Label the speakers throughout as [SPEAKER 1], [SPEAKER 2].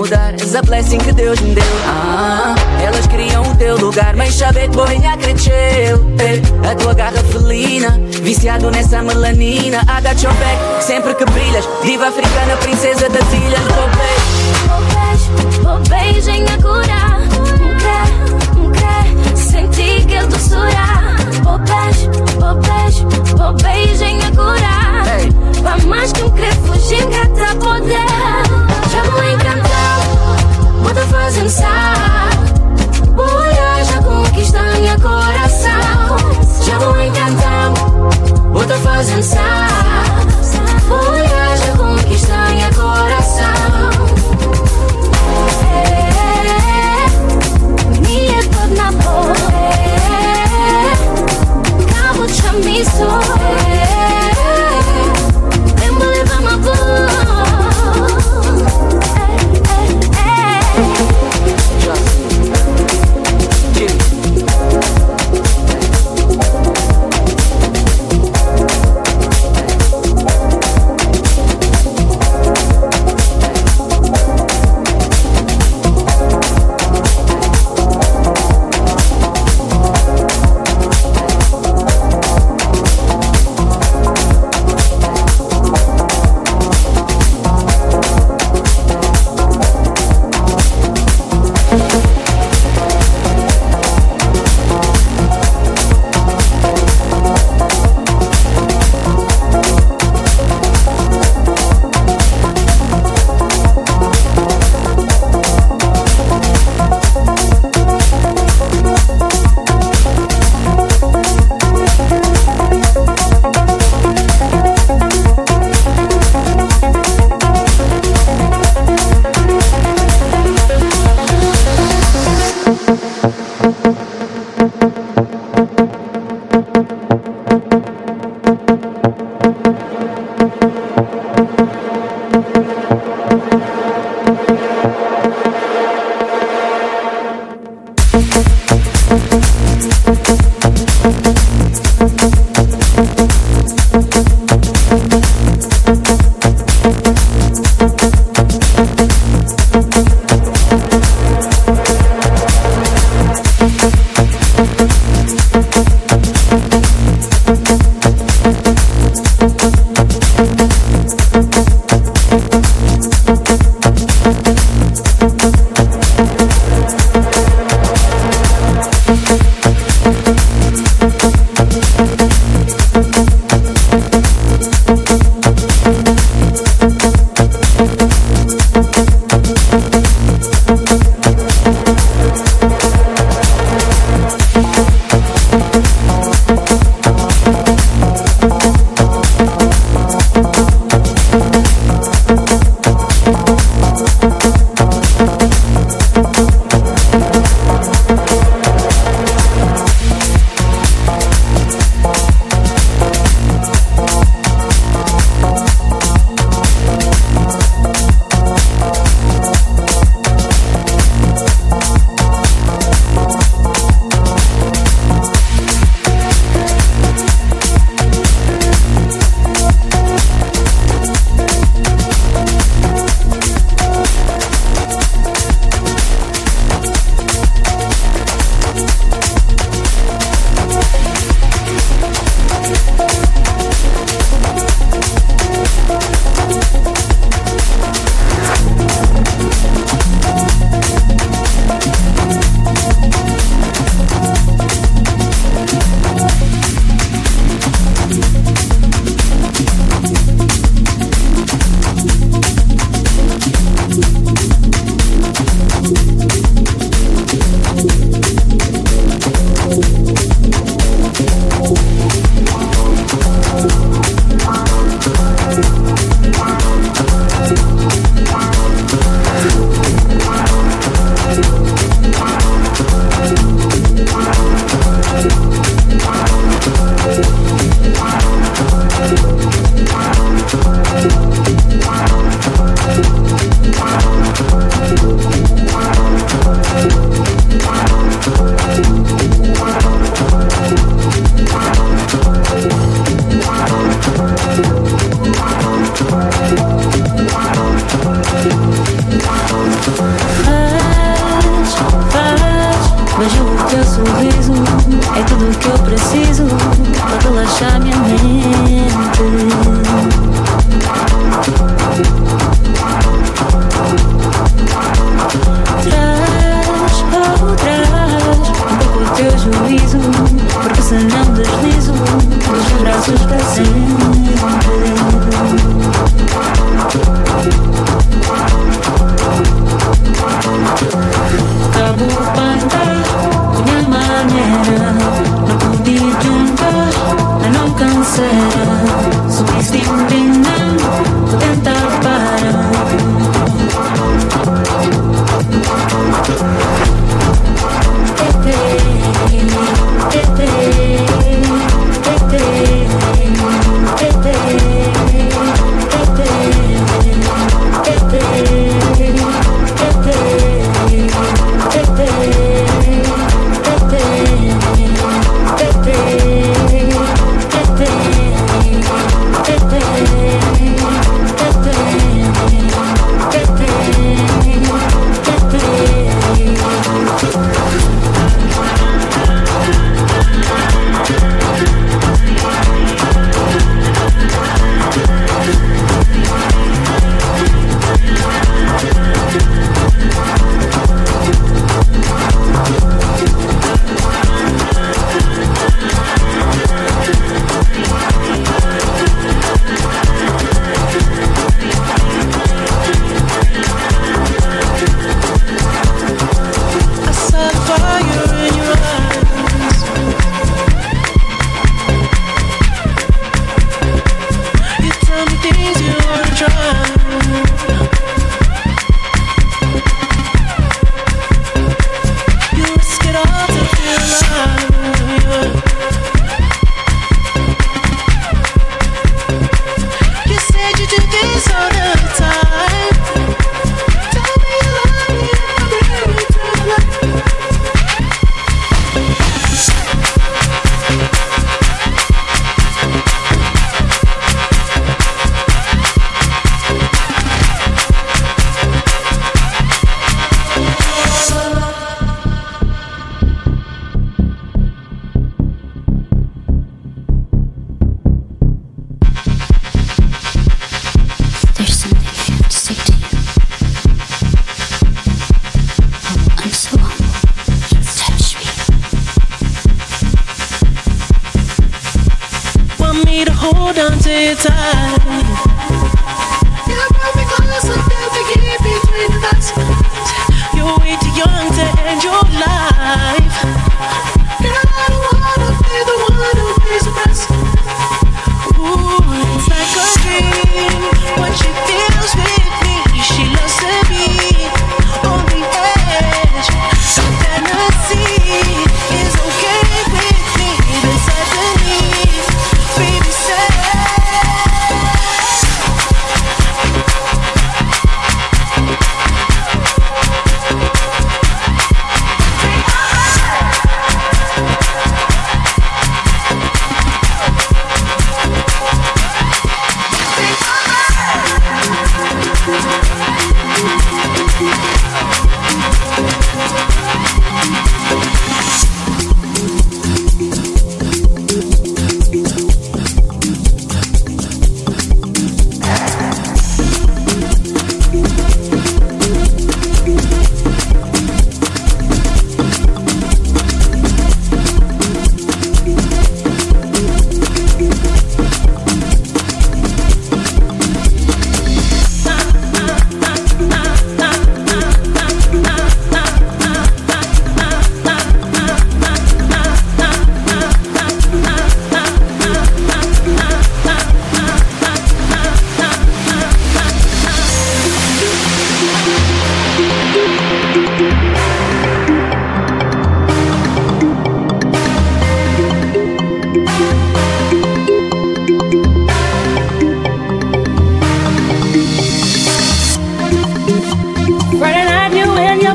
[SPEAKER 1] mudar. És a blessing que Deus me deu. Ah, elas criam o teu lugar, mas saber que boinha cresceu. A tua garra felina, viciado nessa melanina. Your back, sempre que brilhas. Diva africana, princesa das ilhas.
[SPEAKER 2] Vou beijo, vou beijo em a curar. Um crê, senti que ele doçura. Vou beijo, vou beijo, vou beijo em a curar. Pra mais que um crê, fugir, gata poder. Já vou encantar, te fazer Vou olhar, já conquista minha coração. Já vou encantar, vou te fazer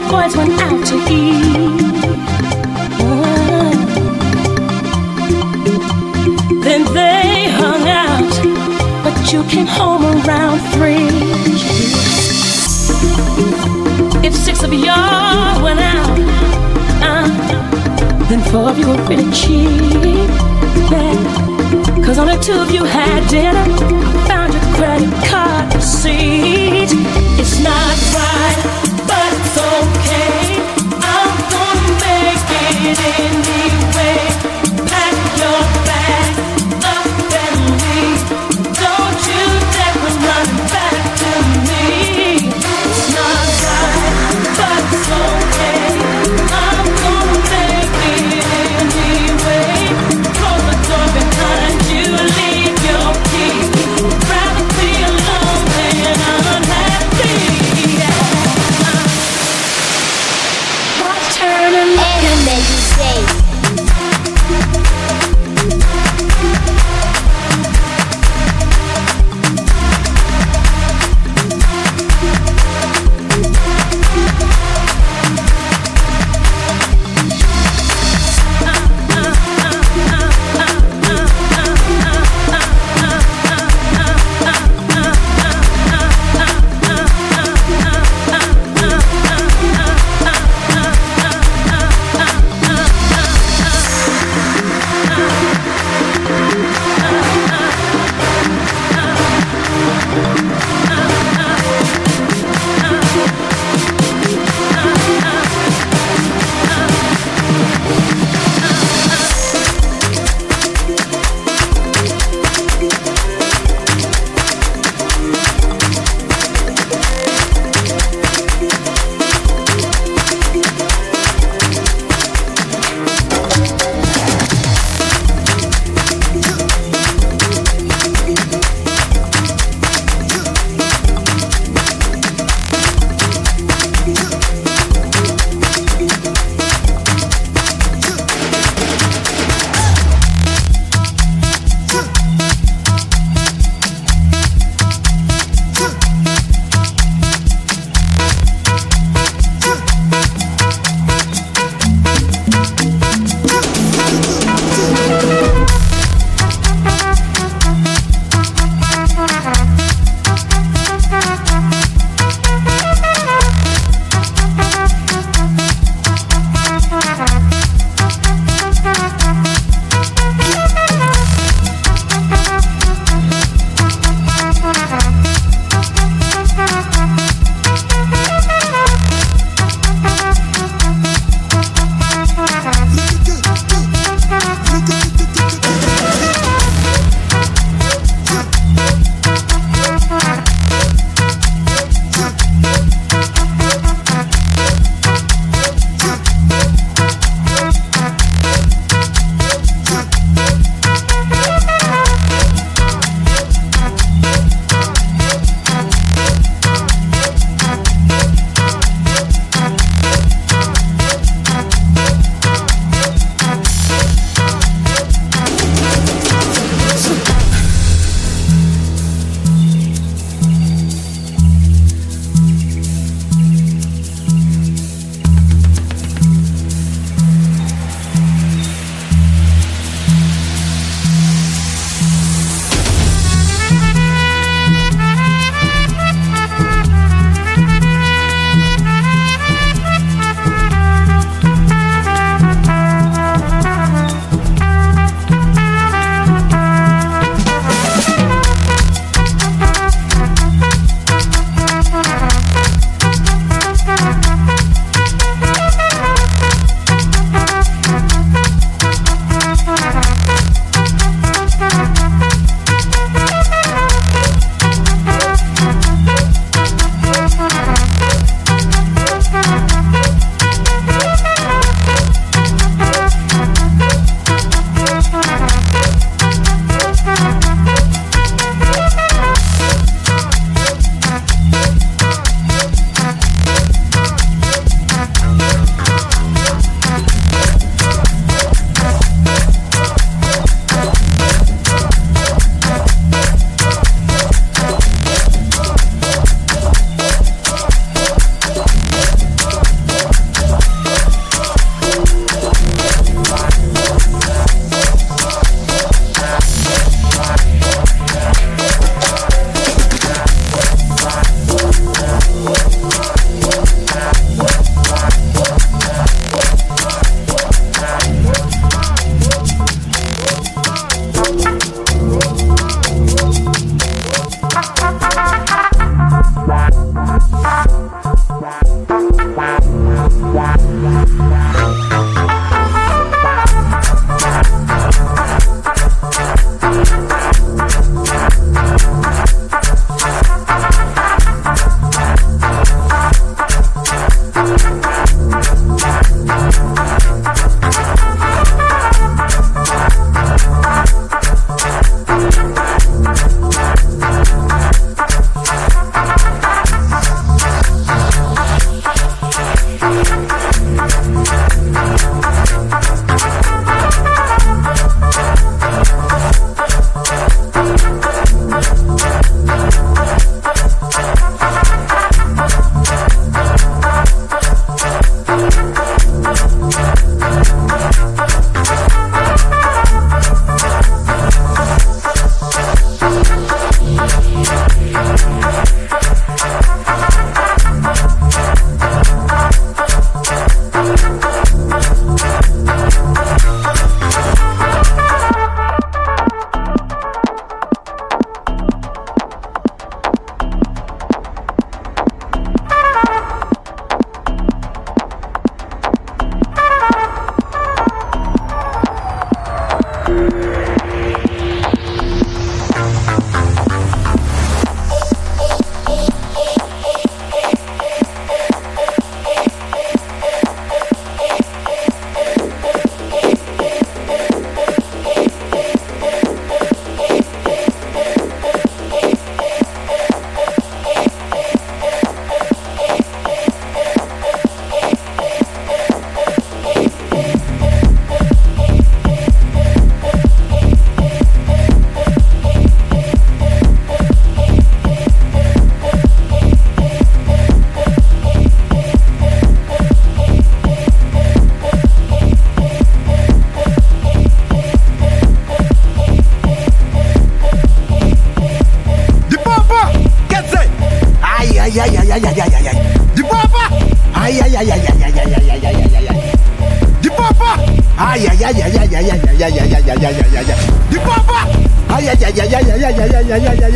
[SPEAKER 3] Boys went out to eat. Then they hung out, but you came home around three. If
[SPEAKER 4] six of y'all went
[SPEAKER 3] out,
[SPEAKER 4] uh, then four
[SPEAKER 3] of you
[SPEAKER 4] were pretty
[SPEAKER 3] cheap.
[SPEAKER 4] Cause only
[SPEAKER 3] two
[SPEAKER 4] of you
[SPEAKER 3] had
[SPEAKER 4] dinner. Found your credit card
[SPEAKER 3] receipt. It's
[SPEAKER 4] not
[SPEAKER 3] right. Music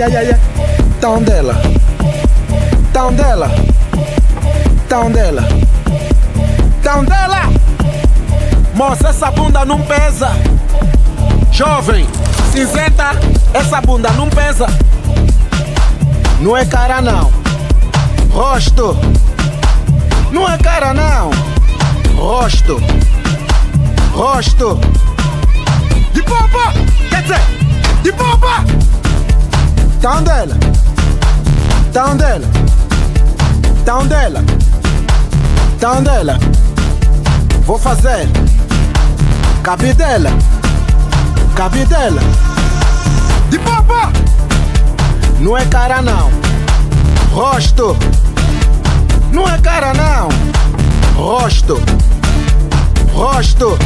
[SPEAKER 5] ai, ai, ai, ai. Tá onde ela? Tá onde ela? Tá onde ela? Tá onde ela? Moça, essa bunda não pesa. Jovem, cinzenta, essa bunda não pesa. Não é cara não. Rosto. Não é cara não. Rosto. Rosto. De popa! Quer dizer, de popa! Tá onde ela? Tá onde ela? Tá onde ela? Tá onde ela? Vou fazer. Cabe dela. Cabe dela. De popa! Não é cara não. Rosto. Não é cara não. Rosto. Rosto.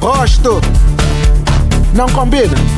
[SPEAKER 5] Rosto. Não combina.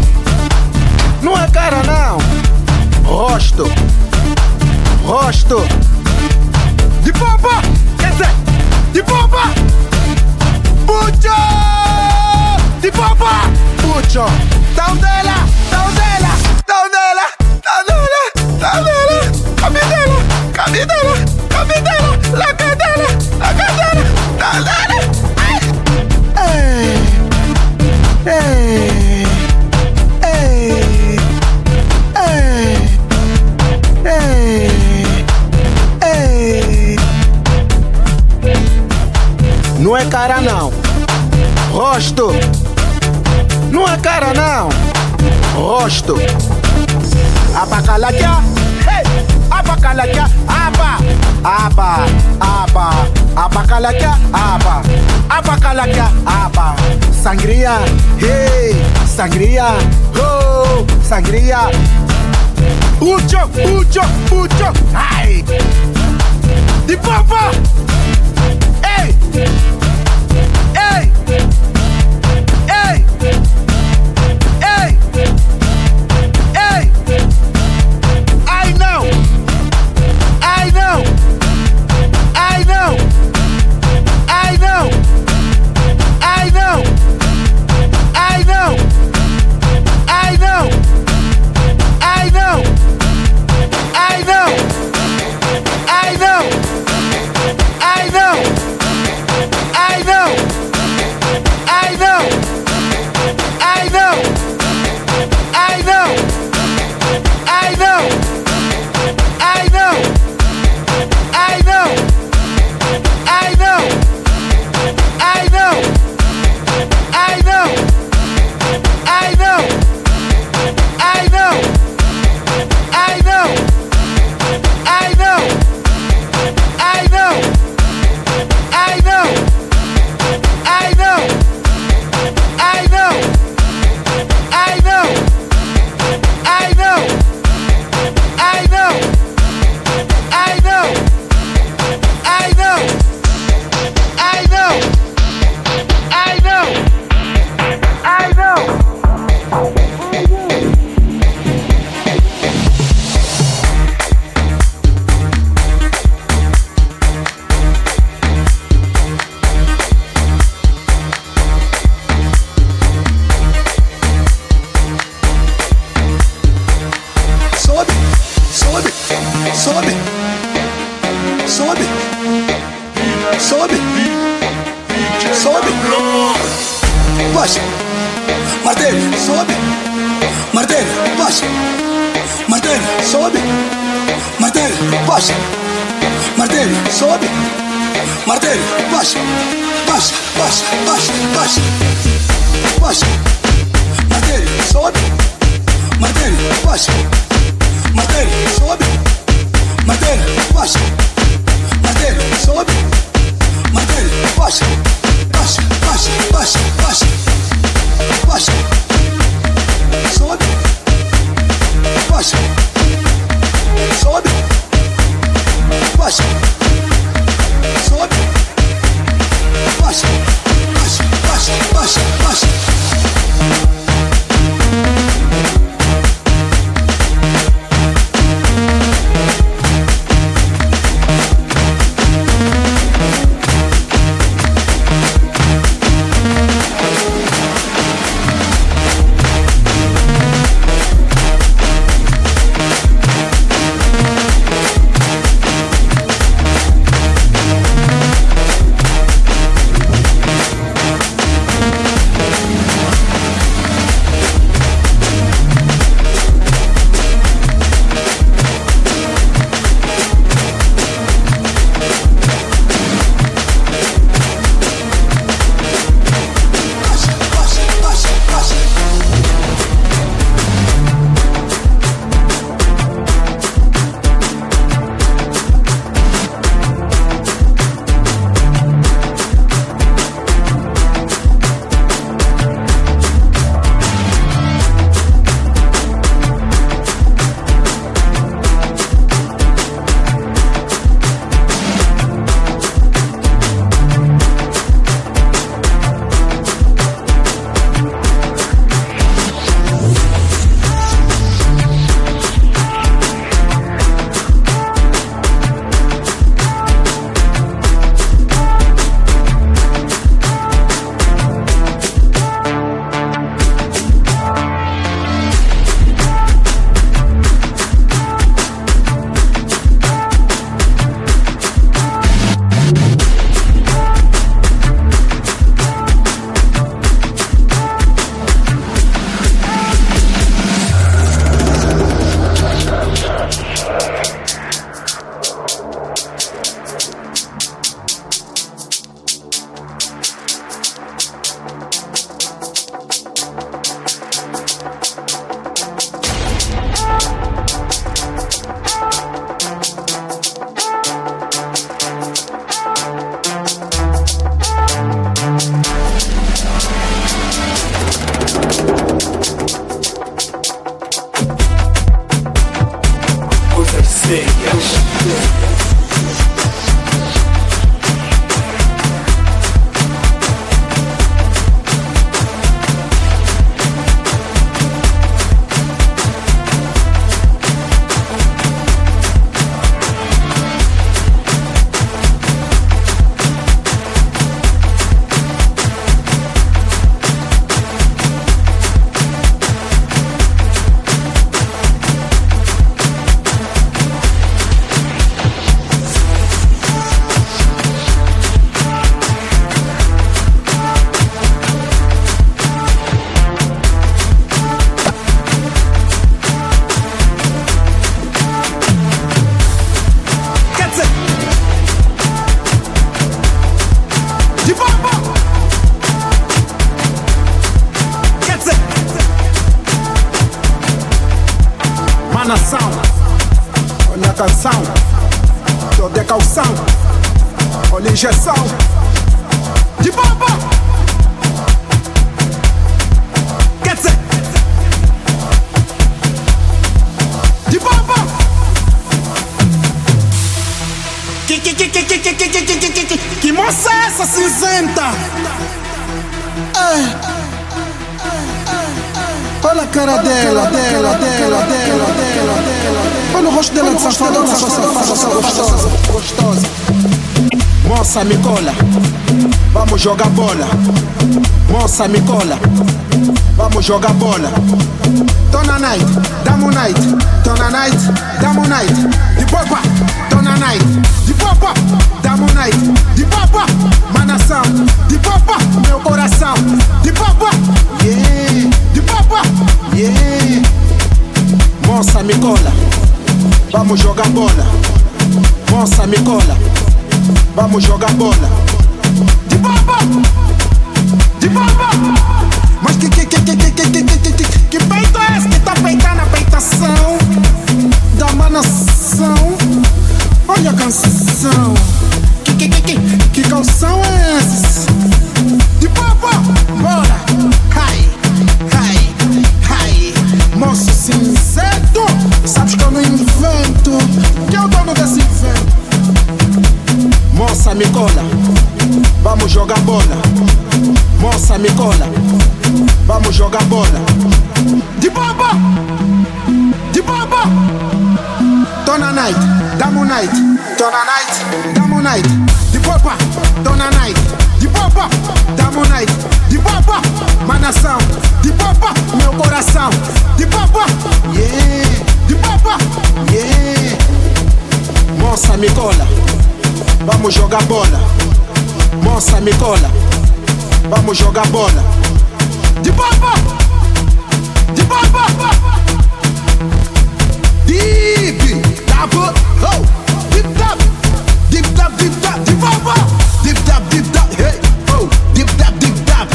[SPEAKER 5] Não é cara não. Rosto. Rosto. De bomba. Quer dizer, de bomba. Pucho. De bomba. Pucho. Down dela. Down dela. Down dela. Down dela. Down dela. Cabe dela. Cara não. Rosto. Não é cara não. Rosto. Abacalaquia. Hey! Aba. Aba. Aba. Abacalaquia. Aba. Abacalaquia. Aba. Sangria. Hey! Sangria. Oh! Sangria. Ucho, ucho, calção, olha a injeção, de baba. Quer dizer, de baba. Que, que, que, que, que, que, que, que, que, que, que, que moça é essa cinzenta? É. Olha a cara dela, dela, dela, dela, dela, dela. Olha o rosto dela de safadona, só safada, só gostosa, gostosa. Moça, me cola, vamos jogar bola. Moça, me cola, vamos jogar bola. Tô na night, damo night, tô na night, damo night. De boba, tô na night, de boba, damo night. De boba, manação, de boba, meu coração. De boba, yeah, de boba, yeah. Moça, me cola, Vamos jogar bola. Moça, me cola. Vamos jogar bola. De baba! De baba! Mas que que que que que que que que que que que peito é esse que tá peitando a peitação da manação? Olha a canção. Que que que que que calção é esse? De baba! Bora! é o dono desse inferno. Moça, me cola, vamos jogar bola. Moça, me cola, vamos jogar bola. De baba, de baba. Tona night, damo night, tona night, damo night. De popa, tona night, de popa, damo night. De popa, manação, de popa, meu coração. De popa, yeah, de popa, yeah. Moça me cola, vamos jogar bola. Moça me cola, vamos jogar bola. De baba, de baba, deep tap, oh, deep tap, deep tap, deep tap, de baba, deep tap, deep tap, hey, oh, deep tap, deep tap.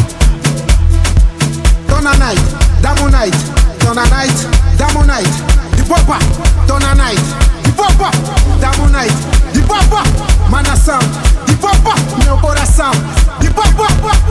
[SPEAKER 5] Dona night, damo night, dona night, damo night, de baba, dona night, de baba. Damonite, de papa, manação, de papa, meu coração, de papa, papa.